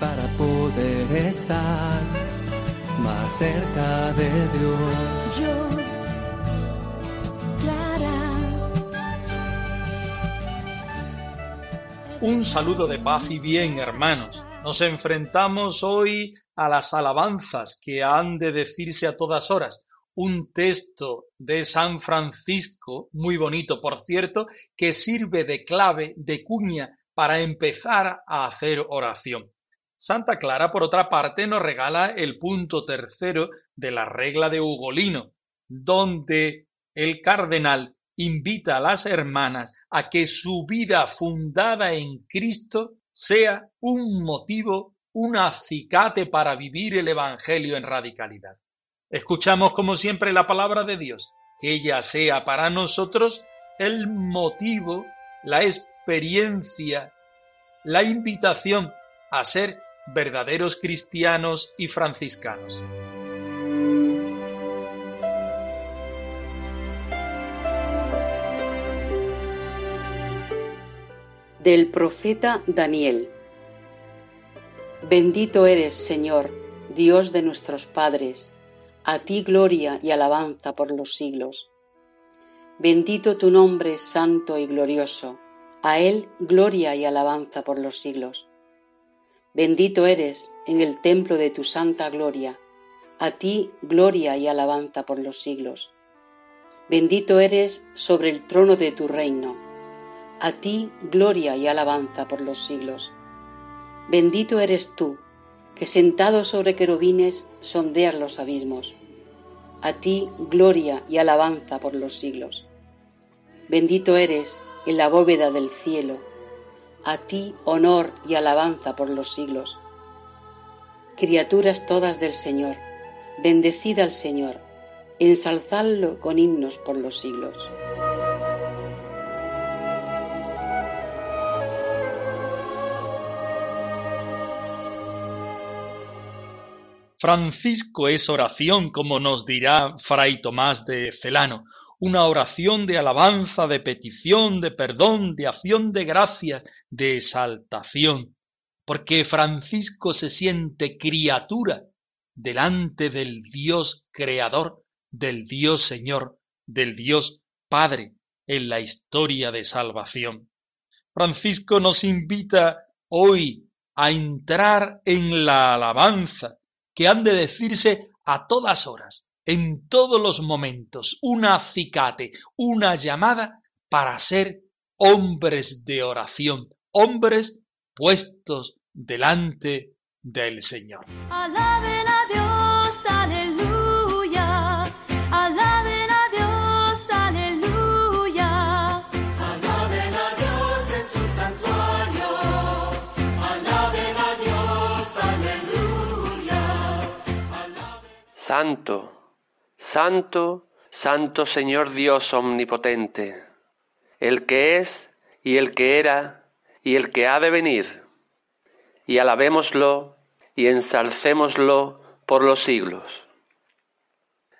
para poder estar más cerca de Dios. Yo, Clara. Un saludo de paz y bien, hermanos. Nos enfrentamos hoy a las alabanzas que han de decirse a todas horas. Un texto de San Francisco, muy bonito por cierto, que sirve de clave, de cuña, para empezar a hacer oración. Santa Clara, por otra parte, nos regala el punto tercero de la regla de Ugolino, donde el cardenal invita a las hermanas a que su vida fundada en Cristo sea un motivo, un acicate para vivir el Evangelio en radicalidad. Escuchamos como siempre la palabra de Dios, que ella sea para nosotros el motivo, la experiencia, la invitación a ser verdaderos cristianos y franciscanos. Del profeta Daniel. Bendito eres, Señor, Dios de nuestros padres, a ti gloria y alabanza por los siglos. Bendito tu nombre santo y glorioso, a él gloria y alabanza por los siglos. Bendito eres en el templo de tu santa gloria, a ti gloria y alabanza por los siglos. Bendito eres sobre el trono de tu reino a ti gloria y alabanza por los siglos. Bendito eres tú, que sentado sobre querubines sondeas los abismos. A ti gloria y alabanza por los siglos. Bendito eres en la bóveda del cielo. A ti honor y alabanza por los siglos. Criaturas todas del Señor, bendecid al Señor, ensalzadlo con himnos por los siglos. Francisco es oración, como nos dirá Fray Tomás de Celano, una oración de alabanza, de petición, de perdón, de acción de gracias, de exaltación, porque Francisco se siente criatura delante del Dios Creador, del Dios Señor, del Dios Padre en la historia de salvación. Francisco nos invita hoy a entrar en la alabanza, que han de decirse a todas horas, en todos los momentos, un acicate, una llamada para ser hombres de oración, hombres puestos delante del Señor. Alaben a Dios, aleluya. Alaben a Dios, aleluya. Alaben a Dios en su santuario. Alaben a Dios, aleluya. Santo, Santo, Santo Señor Dios Omnipotente, el que es y el que era y el que ha de venir, y alabémoslo y ensalcémoslo por los siglos.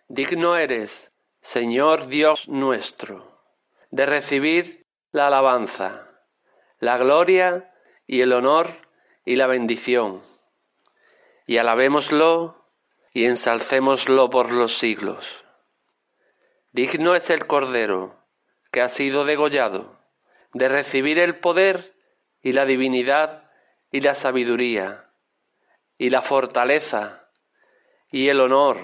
Digno eres, Señor Dios nuestro, de recibir la alabanza, la gloria y el honor y la bendición, y alabémoslo y ensalcémoslo por los siglos. Digno es el Cordero que ha sido degollado de recibir el poder y la divinidad y la sabiduría y la fortaleza y el honor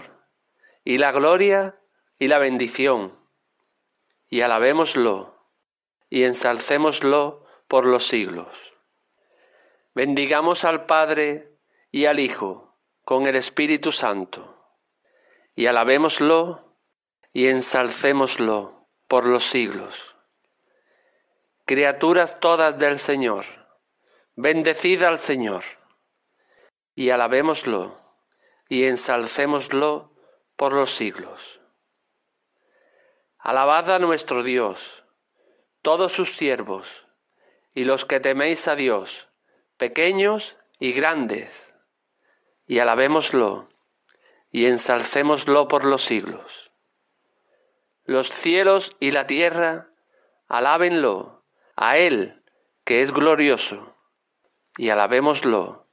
y la gloria y la bendición. Y alabémoslo y ensalcémoslo por los siglos. Bendigamos al Padre y al Hijo con el Espíritu Santo, y alabémoslo y ensalcémoslo por los siglos. criaturas todas del Señor, bendecid al Señor, y alabémoslo y ensalcémoslo por los siglos. Alabad a nuestro Dios, todos sus siervos, y los que teméis a Dios, pequeños y grandes, y alabémoslo y ensalcémoslo por los siglos. Los cielos y la tierra, alábenlo, a Él, que es glorioso, y alabémoslo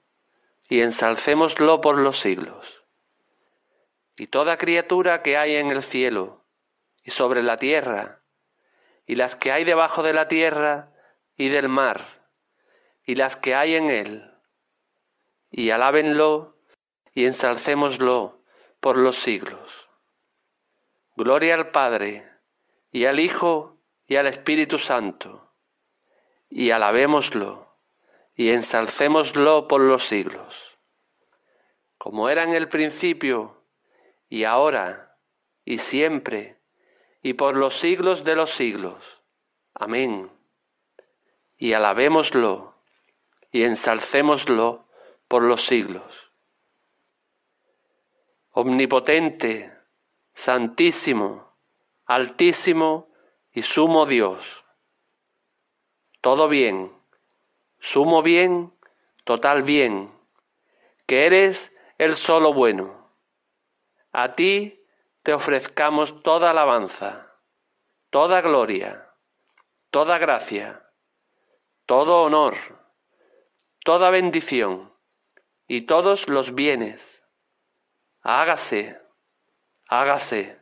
y ensalcémoslo por los siglos. Y toda criatura que hay en el cielo y sobre la tierra, y las que hay debajo de la tierra y del mar, y las que hay en él, y alábenlo y ensalcémoslo por los siglos. Gloria al Padre, y al Hijo, y al Espíritu Santo, y alabémoslo, y ensalcémoslo por los siglos. Como era en el principio, y ahora, y siempre, y por los siglos de los siglos. Amén. Y alabémoslo, y ensalcémoslo por los siglos. Omnipotente, Santísimo, Altísimo y Sumo Dios. Todo bien, sumo bien, total bien, que eres el solo bueno. A ti te ofrezcamos toda alabanza, toda gloria, toda gracia, todo honor, toda bendición y todos los bienes. Hágase, hágase.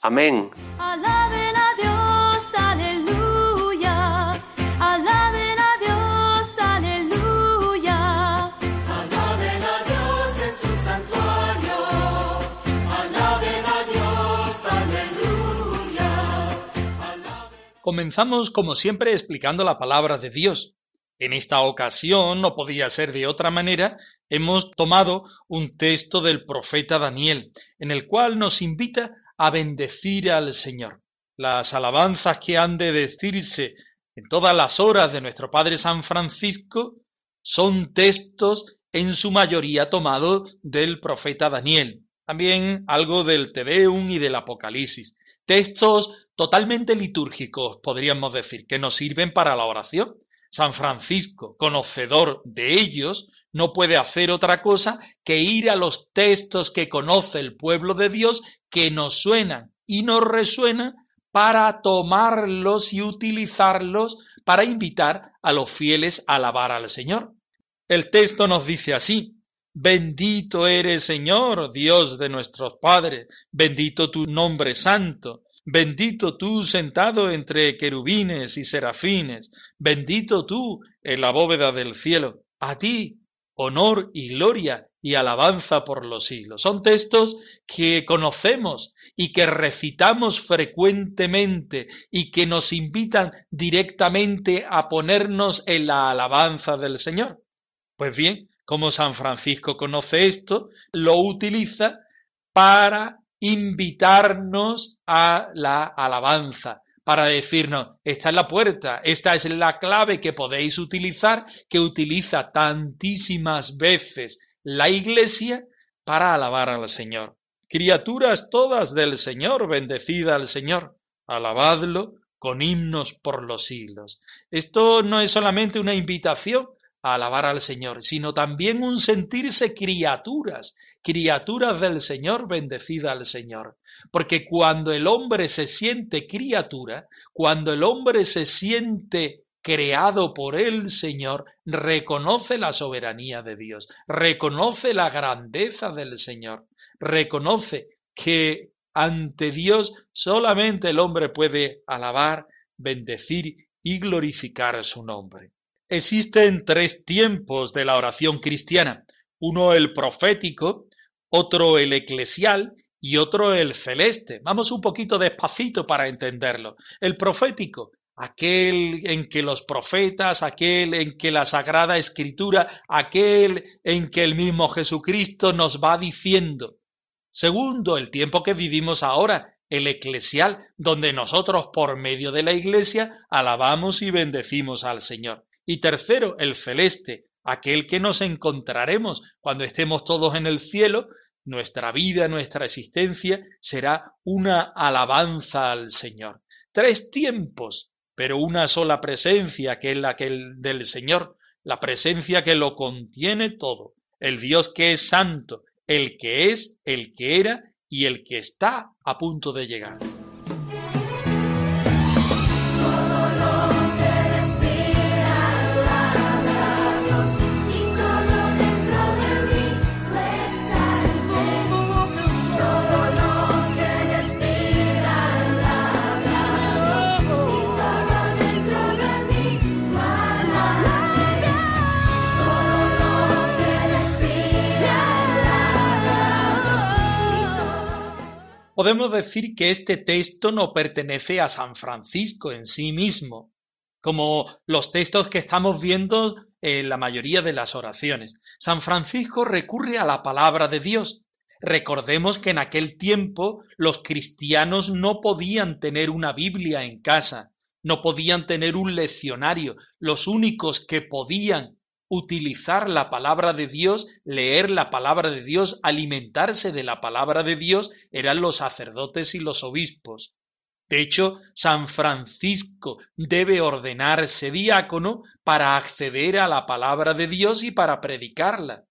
Amén. Alaben a Dios, aleluya. Alaben a Dios, aleluya. Alaben a Dios en su santuario. Alaben a Dios, aleluya. Comenzamos como siempre explicando la palabra de Dios. En esta ocasión no podía ser de otra manera, hemos tomado un texto del profeta Daniel, en el cual nos invita a bendecir al Señor. Las alabanzas que han de decirse en todas las horas de nuestro Padre San Francisco son textos en su mayoría tomados del profeta Daniel, también algo del Tedeum y del Apocalipsis, textos totalmente litúrgicos, podríamos decir, que nos sirven para la oración. San Francisco, conocedor de ellos, no puede hacer otra cosa que ir a los textos que conoce el pueblo de Dios, que nos suenan y nos resuenan, para tomarlos y utilizarlos para invitar a los fieles a alabar al Señor. El texto nos dice así, Bendito eres Señor, Dios de nuestros padres, bendito tu nombre santo, bendito tú sentado entre querubines y serafines, bendito tú en la bóveda del cielo. A ti, honor y gloria y alabanza por los siglos. Son textos que conocemos y que recitamos frecuentemente y que nos invitan directamente a ponernos en la alabanza del Señor. Pues bien, como San Francisco conoce esto, lo utiliza para invitarnos a la alabanza, para decirnos, esta es la puerta, esta es la clave que podéis utilizar, que utiliza tantísimas veces la Iglesia para alabar al Señor. Criaturas todas del Señor, bendecida al Señor, alabadlo con himnos por los siglos. Esto no es solamente una invitación a alabar al Señor, sino también un sentirse criaturas, criaturas del Señor, bendecida al Señor. Porque cuando el hombre se siente criatura, cuando el hombre se siente creado por el Señor, reconoce la soberanía de Dios, reconoce la grandeza del Señor, reconoce que ante Dios solamente el hombre puede alabar, bendecir y glorificar su nombre. Existen tres tiempos de la oración cristiana, uno el profético, otro el eclesial y otro el celeste. Vamos un poquito despacito para entenderlo. El profético, aquel en que los profetas, aquel en que la Sagrada Escritura, aquel en que el mismo Jesucristo nos va diciendo. Segundo, el tiempo que vivimos ahora, el eclesial, donde nosotros por medio de la iglesia alabamos y bendecimos al Señor. Y tercero, el celeste, aquel que nos encontraremos cuando estemos todos en el cielo, nuestra vida, nuestra existencia será una alabanza al Señor. Tres tiempos, pero una sola presencia, que es la del Señor, la presencia que lo contiene todo, el Dios que es santo, el que es, el que era y el que está a punto de llegar. Podemos decir que este texto no pertenece a San Francisco en sí mismo, como los textos que estamos viendo en la mayoría de las oraciones. San Francisco recurre a la palabra de Dios. Recordemos que en aquel tiempo los cristianos no podían tener una Biblia en casa, no podían tener un leccionario. Los únicos que podían utilizar la palabra de Dios, leer la palabra de Dios, alimentarse de la palabra de Dios, eran los sacerdotes y los obispos. De hecho, San Francisco debe ordenarse diácono para acceder a la palabra de Dios y para predicarla.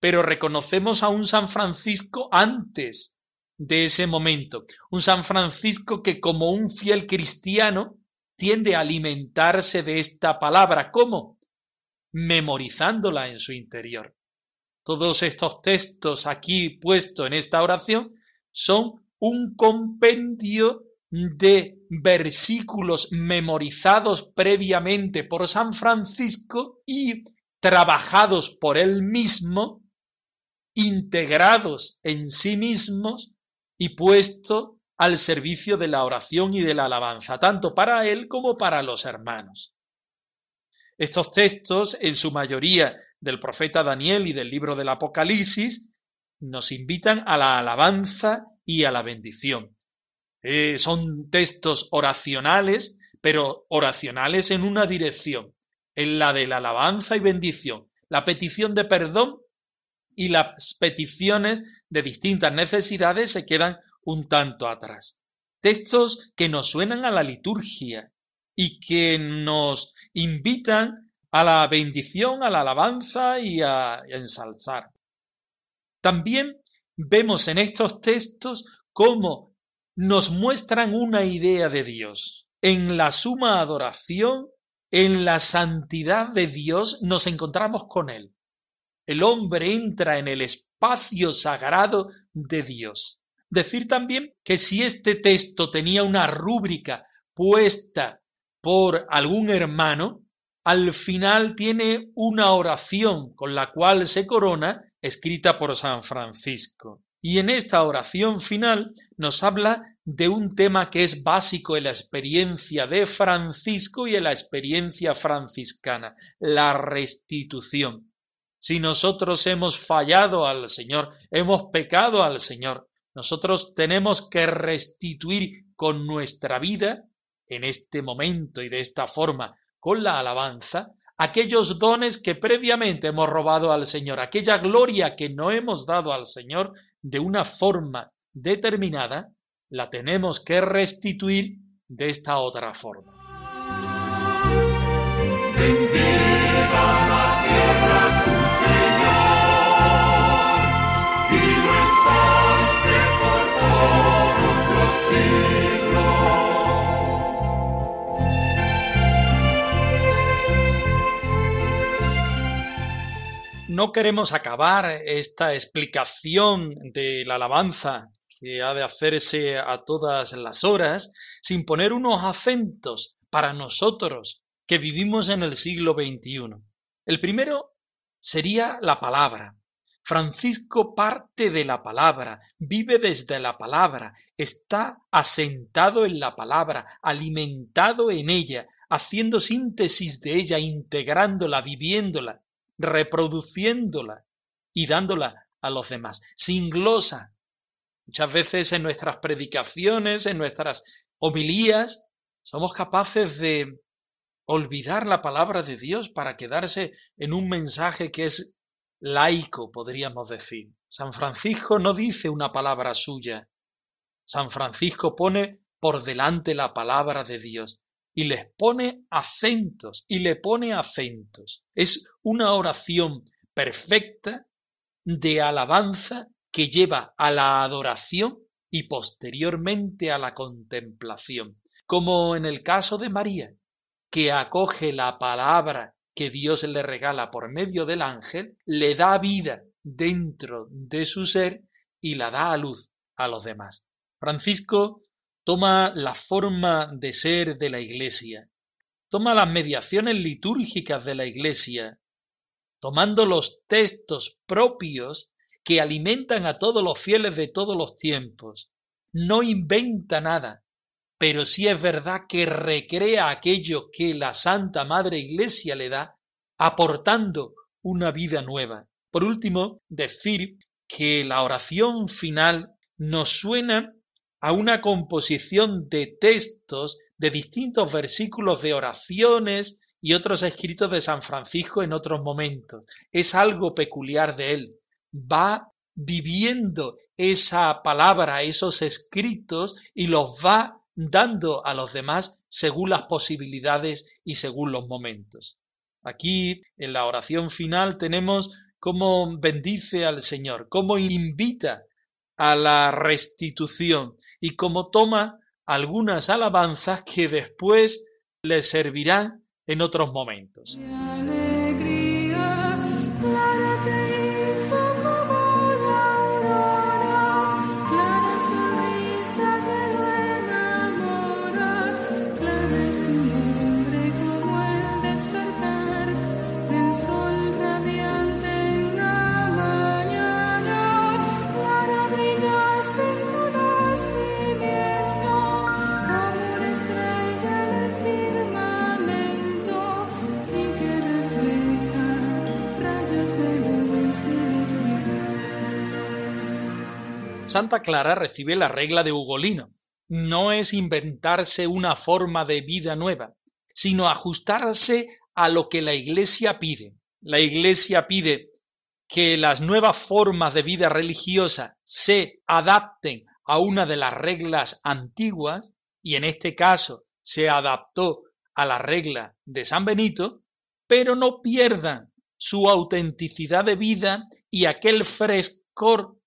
Pero reconocemos a un San Francisco antes de ese momento, un San Francisco que como un fiel cristiano tiende a alimentarse de esta palabra. ¿Cómo? Memorizándola en su interior. Todos estos textos aquí puestos en esta oración son un compendio de versículos memorizados previamente por San Francisco y trabajados por él mismo, integrados en sí mismos y puestos al servicio de la oración y de la alabanza, tanto para él como para los hermanos. Estos textos, en su mayoría del profeta Daniel y del libro del Apocalipsis, nos invitan a la alabanza y a la bendición. Eh, son textos oracionales, pero oracionales en una dirección, en la de la alabanza y bendición, la petición de perdón y las peticiones de distintas necesidades se quedan un tanto atrás. Textos que nos suenan a la liturgia y que nos invitan a la bendición, a la alabanza y a, ensalzar. También vemos en estos textos cómo nos muestran una idea de Dios. En la suma adoración, en la santidad de Dios, nos encontramos con Él. El hombre entra en el espacio sagrado de Dios. Decir también que si este texto tenía una rúbrica puesta por algún hermano, al final tiene una oración con la cual se corona, escrita por San Francisco. Y en esta oración final nos habla de un tema que es básico en la experiencia de Francisco y en la experiencia franciscana, la restitución. Si nosotros hemos fallado al Señor, hemos pecado al Señor, nosotros tenemos que restituir con nuestra vida en este momento y de esta forma con la alabanza aquellos dones que previamente hemos robado al Señor, aquella gloria que no hemos dado al Señor de una forma determinada, la tenemos que restituir de esta otra forma. No queremos acabar esta explicación de la alabanza que ha de hacerse a todas las horas sin poner unos acentos para nosotros que vivimos en el siglo XXI. El primero sería la palabra. Francisco parte de la palabra, vive desde la palabra, está asentado en la palabra, alimentado en ella, haciendo síntesis de ella, integrándola, viviéndola reproduciéndola y dándola a los demás, sin glosa, Muchas veces en nuestras predicaciones, en nuestras homilías, somos capaces de olvidar la palabra de Dios para quedarse en un mensaje que es laico, podríamos decir. San Francisco no dice una palabra suya. San Francisco pone por delante la palabra de Dios y les pone acentos y le pone acentos. Es una oración perfecta de alabanza que lleva a la adoración y posteriormente a la contemplación, como en el caso de María, que acoge la palabra que Dios le regala por medio del ángel, le da vida dentro de su ser y la da a luz a los demás. Francisco toma la forma de ser de la Iglesia, toma las mediaciones litúrgicas de la Iglesia, tomando los textos propios que alimentan a todos los fieles de todos los tiempos. No inventa nada, pero sí es verdad que recrea aquello que la Santa Madre Iglesia le da, aportando una vida nueva. Por último, decir que la oración final nos suena a una composición de textos de distintos versículos de oraciones y otros escritos de San Francisco en otros momentos. Es algo peculiar de él. Va viviendo esa palabra, esos escritos y los va dando a los demás según las posibilidades y según los momentos. Aquí en la oración final tenemos cómo bendice al Señor, cómo invita a la restitución y cómo toma algunas alabanzas que después le servirán en otros momentos. Santa Clara recibe la regla de Ugolino. No es inventarse una forma de vida nueva, sino ajustarse a lo que la Iglesia pide. La Iglesia pide que las nuevas formas de vida religiosa se adapten a una de las reglas antiguas, y en este caso se adaptó a la regla de San Benito, pero no pierdan su autenticidad de vida y aquel frescor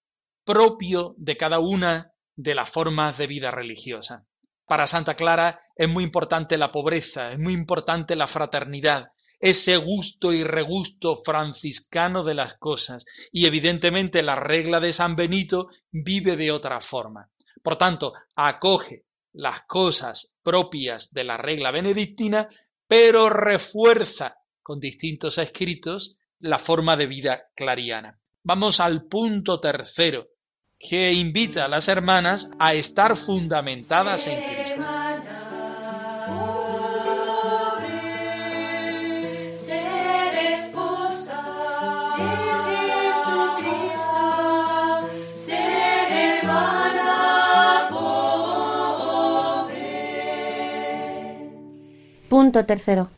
propio de cada una de las formas de vida religiosa. Para Santa Clara es muy importante la pobreza, es muy importante la fraternidad, ese gusto y regusto franciscano de las cosas, y evidentemente la regla de San Benito vive de otra forma. Por tanto, acoge las cosas propias de la regla benedictina, pero refuerza con distintos escritos la forma de vida clariana. Vamos al punto tercero, que invita a las hermanas a estar fundamentadas en Cristo. Punto tercero.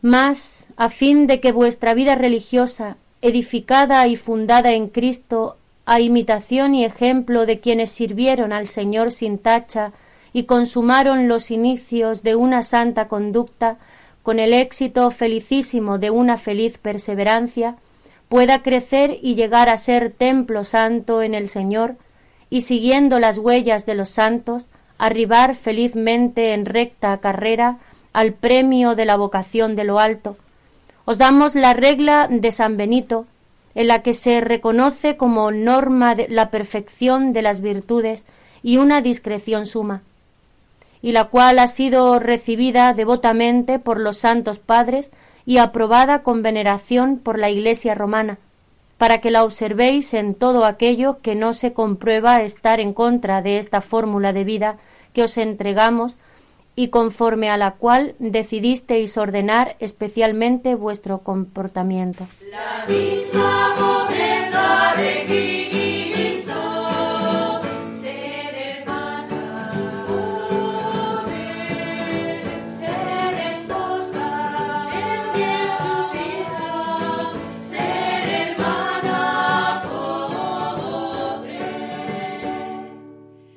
Mas, a fin de que vuestra vida religiosa, edificada y fundada en Cristo, a imitación y ejemplo de quienes sirvieron al Señor sin tacha y consumaron los inicios de una santa conducta, con el éxito felicísimo de una feliz perseverancia, pueda crecer y llegar a ser templo santo en el Señor, y siguiendo las huellas de los santos, arribar felizmente en recta carrera al premio de la vocación de lo alto. Os damos la regla de San Benito, en la que se reconoce como norma de la perfección de las virtudes y una discreción suma, y la cual ha sido recibida devotamente por los santos padres y aprobada con veneración por la Iglesia romana, para que la observéis en todo aquello que no se comprueba estar en contra de esta fórmula de vida que os entregamos y conforme a la cual decidisteis ordenar especialmente vuestro comportamiento. La misma voluntad de Cristo, ser hermana pobre, ser esposa de Jesucristo, ser hermana pobre.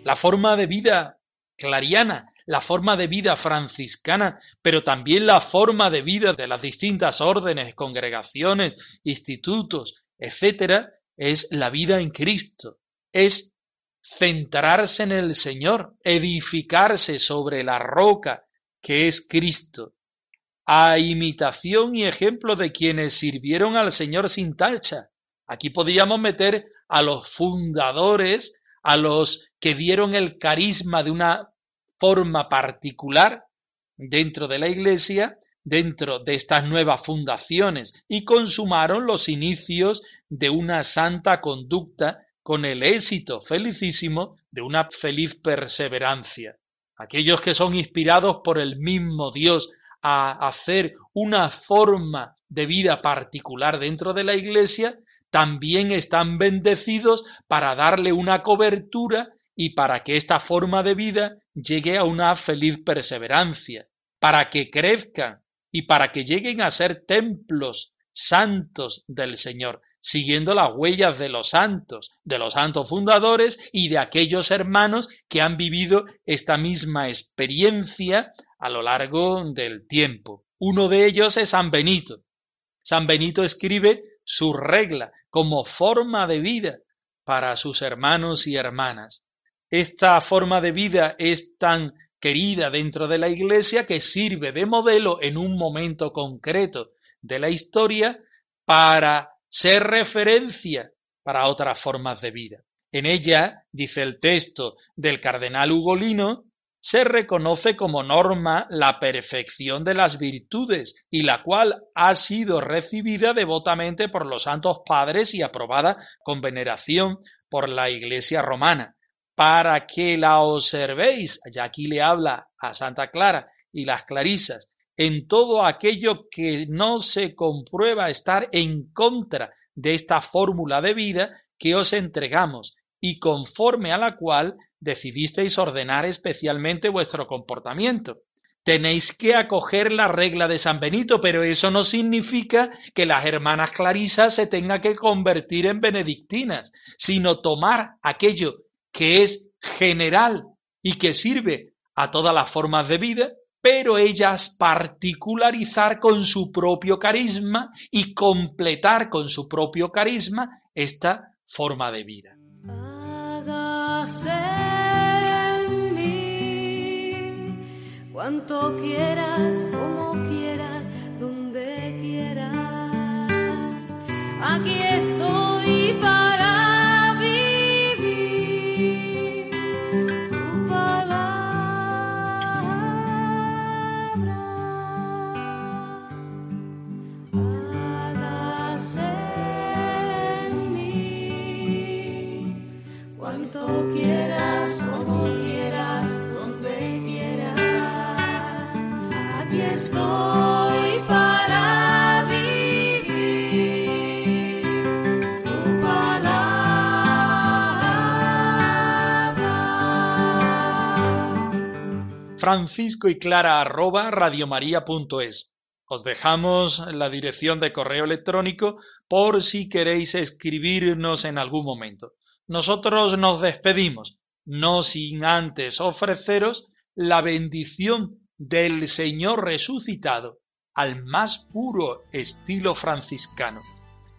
La forma de vida, Clariana la forma de vida franciscana, pero también la forma de vida de las distintas órdenes, congregaciones, institutos, etcétera, es la vida en Cristo, es centrarse en el Señor, edificarse sobre la roca que es Cristo, a imitación y ejemplo de quienes sirvieron al Señor sin tacha. Aquí podríamos meter a los fundadores, a los que dieron el carisma de una forma particular dentro de la Iglesia, dentro de estas nuevas fundaciones, y consumaron los inicios de una santa conducta con el éxito felicísimo de una feliz perseverancia. Aquellos que son inspirados por el mismo Dios a hacer una forma de vida particular dentro de la Iglesia, también están bendecidos para darle una cobertura y para que esta forma de vida llegue a una feliz perseverancia, para que crezcan y para que lleguen a ser templos santos del Señor, siguiendo las huellas de los santos, de los santos fundadores y de aquellos hermanos que han vivido esta misma experiencia a lo largo del tiempo. Uno de ellos es San Benito. San Benito escribe su regla como forma de vida para sus hermanos y hermanas. Esta forma de vida es tan querida dentro de la Iglesia que sirve de modelo en un momento concreto de la historia para ser referencia para otras formas de vida. En ella, dice el texto del cardenal Ugolino, se reconoce como norma la perfección de las virtudes y la cual ha sido recibida devotamente por los santos padres y aprobada con veneración por la Iglesia romana, para que la observéis, ya aquí le habla a Santa Clara y las clarisas, en todo aquello que no se comprueba estar en contra de esta fórmula de vida que os entregamos y conforme a la cual decidisteis ordenar especialmente vuestro comportamiento. Tenéis que acoger la regla de San Benito, pero eso no significa que las hermanas clarisas se tengan que convertir en benedictinas, sino tomar aquello que es general y que sirve a todas las formas de vida, pero ellas particularizar con su propio carisma y completar con su propio carisma esta forma de vida. Cuanto quieras, como quieras, donde quieras. Aquí estoy francisco y clara arroba radiomaria.es. Os dejamos la dirección de correo electrónico por si queréis escribirnos en algún momento. Nosotros nos despedimos, no sin antes ofreceros la bendición del Señor resucitado al más puro estilo franciscano.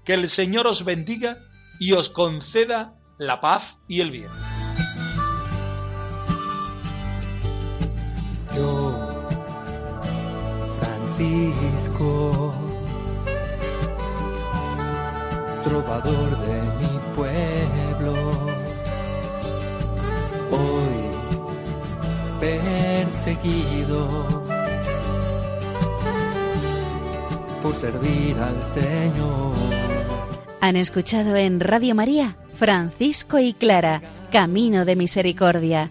Que el Señor os bendiga y os conceda la paz y el bien. Yo, Francisco, trovador de mi pueblo, hoy perseguido por servir al Señor. Han escuchado en Radio María Francisco y Clara, Camino de Misericordia,